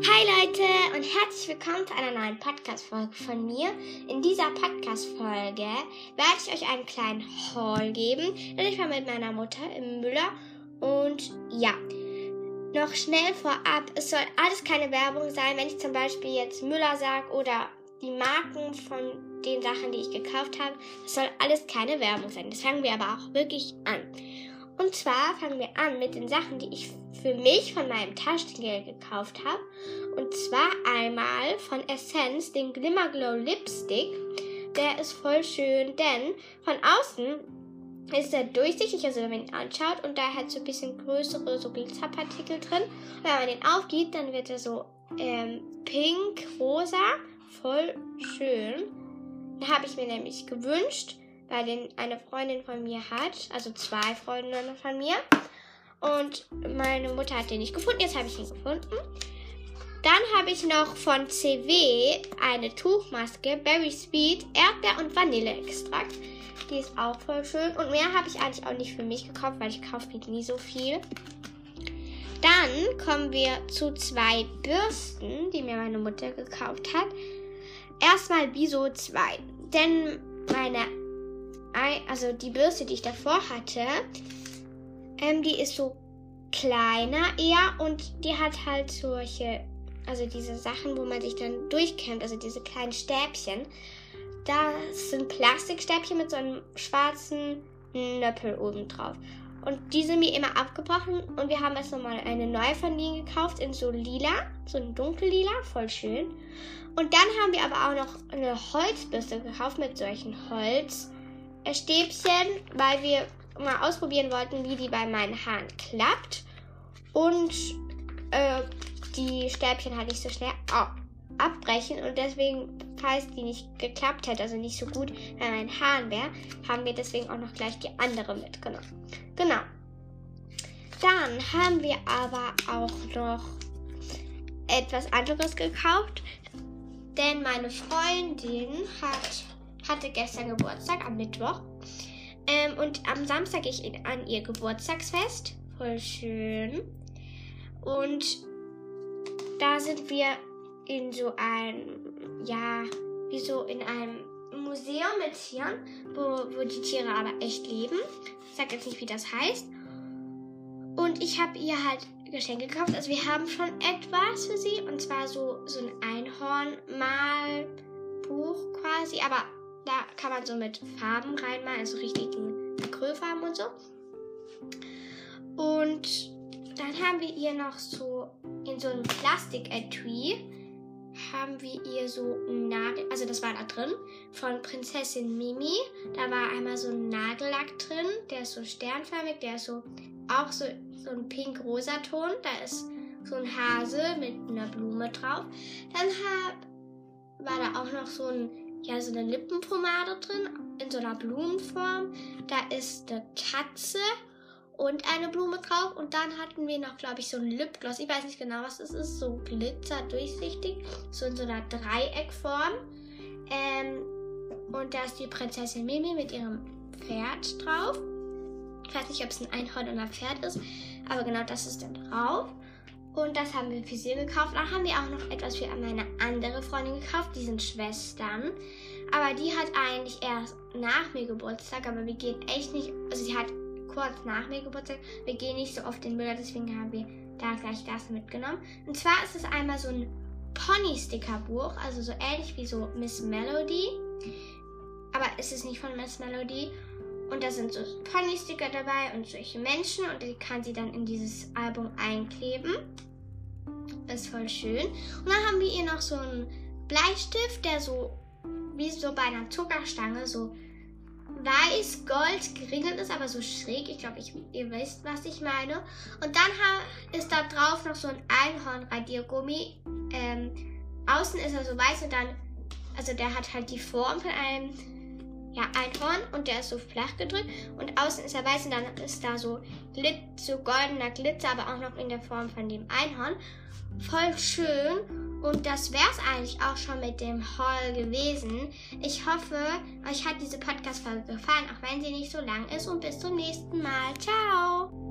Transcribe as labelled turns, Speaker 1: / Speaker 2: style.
Speaker 1: Hi Leute und herzlich willkommen zu einer neuen Podcast-Folge von mir. In dieser Podcast-Folge werde ich euch einen kleinen Haul geben, denn ich war mit meiner Mutter im Müller und ja, noch schnell vorab, es soll alles keine Werbung sein, wenn ich zum Beispiel jetzt Müller sage oder die Marken von den Sachen, die ich gekauft habe, es soll alles keine Werbung sein. Das fangen wir aber auch wirklich an. Und zwar fangen wir an mit den Sachen, die ich für mich von meinem Taschengeld gekauft habe. Und zwar einmal von Essence den Glimmer Glow Lipstick. Der ist voll schön, denn von außen ist er durchsichtig, also wenn man ihn anschaut und da hat so ein bisschen größere so Glitzerpartikel drin. Und wenn man den aufgibt, dann wird er so ähm, pink, rosa, voll schön. Da habe ich mir nämlich gewünscht, weil den eine Freundin von mir hat, also zwei Freundinnen von mir. Und meine Mutter hat den nicht gefunden, jetzt habe ich ihn gefunden. Dann habe ich noch von CW eine Tuchmaske, Berry Sweet, Erdbeer und Vanilleextrakt. Die ist auch voll schön. Und mehr habe ich eigentlich auch nicht für mich gekauft, weil ich kaufe nie so viel. Dann kommen wir zu zwei Bürsten, die mir meine Mutter gekauft hat. Erstmal Biso 2. Denn meine, also die Bürste, die ich davor hatte, ähm, die ist so kleiner eher und die hat halt solche, also diese Sachen, wo man sich dann durchkämmt, also diese kleinen Stäbchen. Das sind Plastikstäbchen mit so einem schwarzen Nöppel oben drauf. Und die sind mir immer abgebrochen und wir haben jetzt nochmal eine neue von ihnen gekauft in so lila, so ein dunkellila, voll schön. Und dann haben wir aber auch noch eine Holzbürste gekauft mit solchen Holzstäbchen, weil wir mal ausprobieren wollten, wie die bei meinen Haaren klappt. Und äh, die Stäbchen halt nicht so schnell abbrechen. Und deswegen, falls die nicht geklappt hätte, also nicht so gut bei meinen Haaren wäre, haben wir deswegen auch noch gleich die andere mitgenommen. Genau. Dann haben wir aber auch noch etwas anderes gekauft. Denn meine Freundin hat, hatte gestern Geburtstag am Mittwoch. Ähm, und am Samstag gehe ich an ihr Geburtstagsfest. Voll schön. Und da sind wir in so einem, ja, wie so in einem Museum mit Tieren, wo, wo die Tiere aber echt leben. Ich sag jetzt nicht, wie das heißt. Und ich habe ihr halt Geschenke gekauft. Also wir haben schon etwas für sie. Und zwar so, so ein Einhorn-Malbuch quasi. Aber da kann man so mit Farben reinmalen, also richtigen Acrylfarben und so. Und dann haben wir ihr noch so in so einem Plastik-Etui haben wir ihr so ein Nagel, also das war da drin, von Prinzessin Mimi. Da war einmal so ein Nagellack drin, der ist so sternförmig, der ist so auch so, so ein pink-rosa Ton. Da ist so ein Hase mit einer Blume drauf. Dann hab, war da auch noch so ein ja so eine Lippenpomade drin in so einer Blumenform. Da ist eine Katze und eine Blume drauf. Und dann hatten wir noch, glaube ich, so ein Lipgloss. Ich weiß nicht genau, was das ist. So glitzer durchsichtig. So in so einer Dreieckform. Ähm, und da ist die Prinzessin Mimi mit ihrem Pferd drauf. Ich weiß nicht, ob es ein Einhorn oder ein Pferd ist. Aber genau das ist dann drauf. Und das haben wir für sie gekauft. Dann haben wir auch noch etwas für meine andere Freundin gekauft. Die sind Schwestern. Aber die hat eigentlich erst nach mir Geburtstag. Aber wir gehen echt nicht. Also sie hat kurz nach mir Geburtstag. Wir gehen nicht so oft in Müller. Deswegen haben wir da gleich das mitgenommen. Und zwar ist es einmal so ein Pony-Sticker-Buch. Also so ähnlich wie so Miss Melody. Aber es ist nicht von Miss Melody. Und da sind so Pony-Sticker dabei und solche Menschen. Und die kann sie dann in dieses Album einkleben. Ist voll schön. Und dann haben wir ihr noch so einen Bleistift, der so wie so bei einer Zuckerstange so weiß-gold geringelt ist, aber so schräg. Ich glaube, ihr wisst, was ich meine. Und dann ist da drauf noch so ein Einhorn-Radiergummi. Ähm, außen ist er so weiß und dann, also der hat halt die Form von einem ja, Einhorn und der ist so flach gedrückt und außen ist er weiß und dann ist da so, Glit so goldener Glitzer, aber auch noch in der Form von dem Einhorn. Voll schön und das wäre es eigentlich auch schon mit dem Haul gewesen. Ich hoffe, euch hat diese Podcast-Folge gefallen, auch wenn sie nicht so lang ist und bis zum nächsten Mal. Ciao!